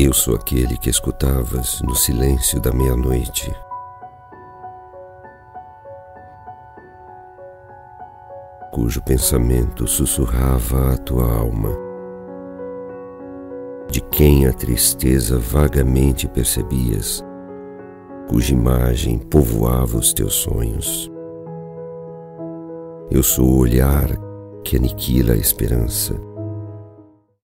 Eu sou aquele que escutavas no silêncio da meia-noite. Cujo pensamento sussurrava a tua alma, de quem a tristeza vagamente percebias, cuja imagem povoava os teus sonhos. Eu sou o olhar que aniquila a esperança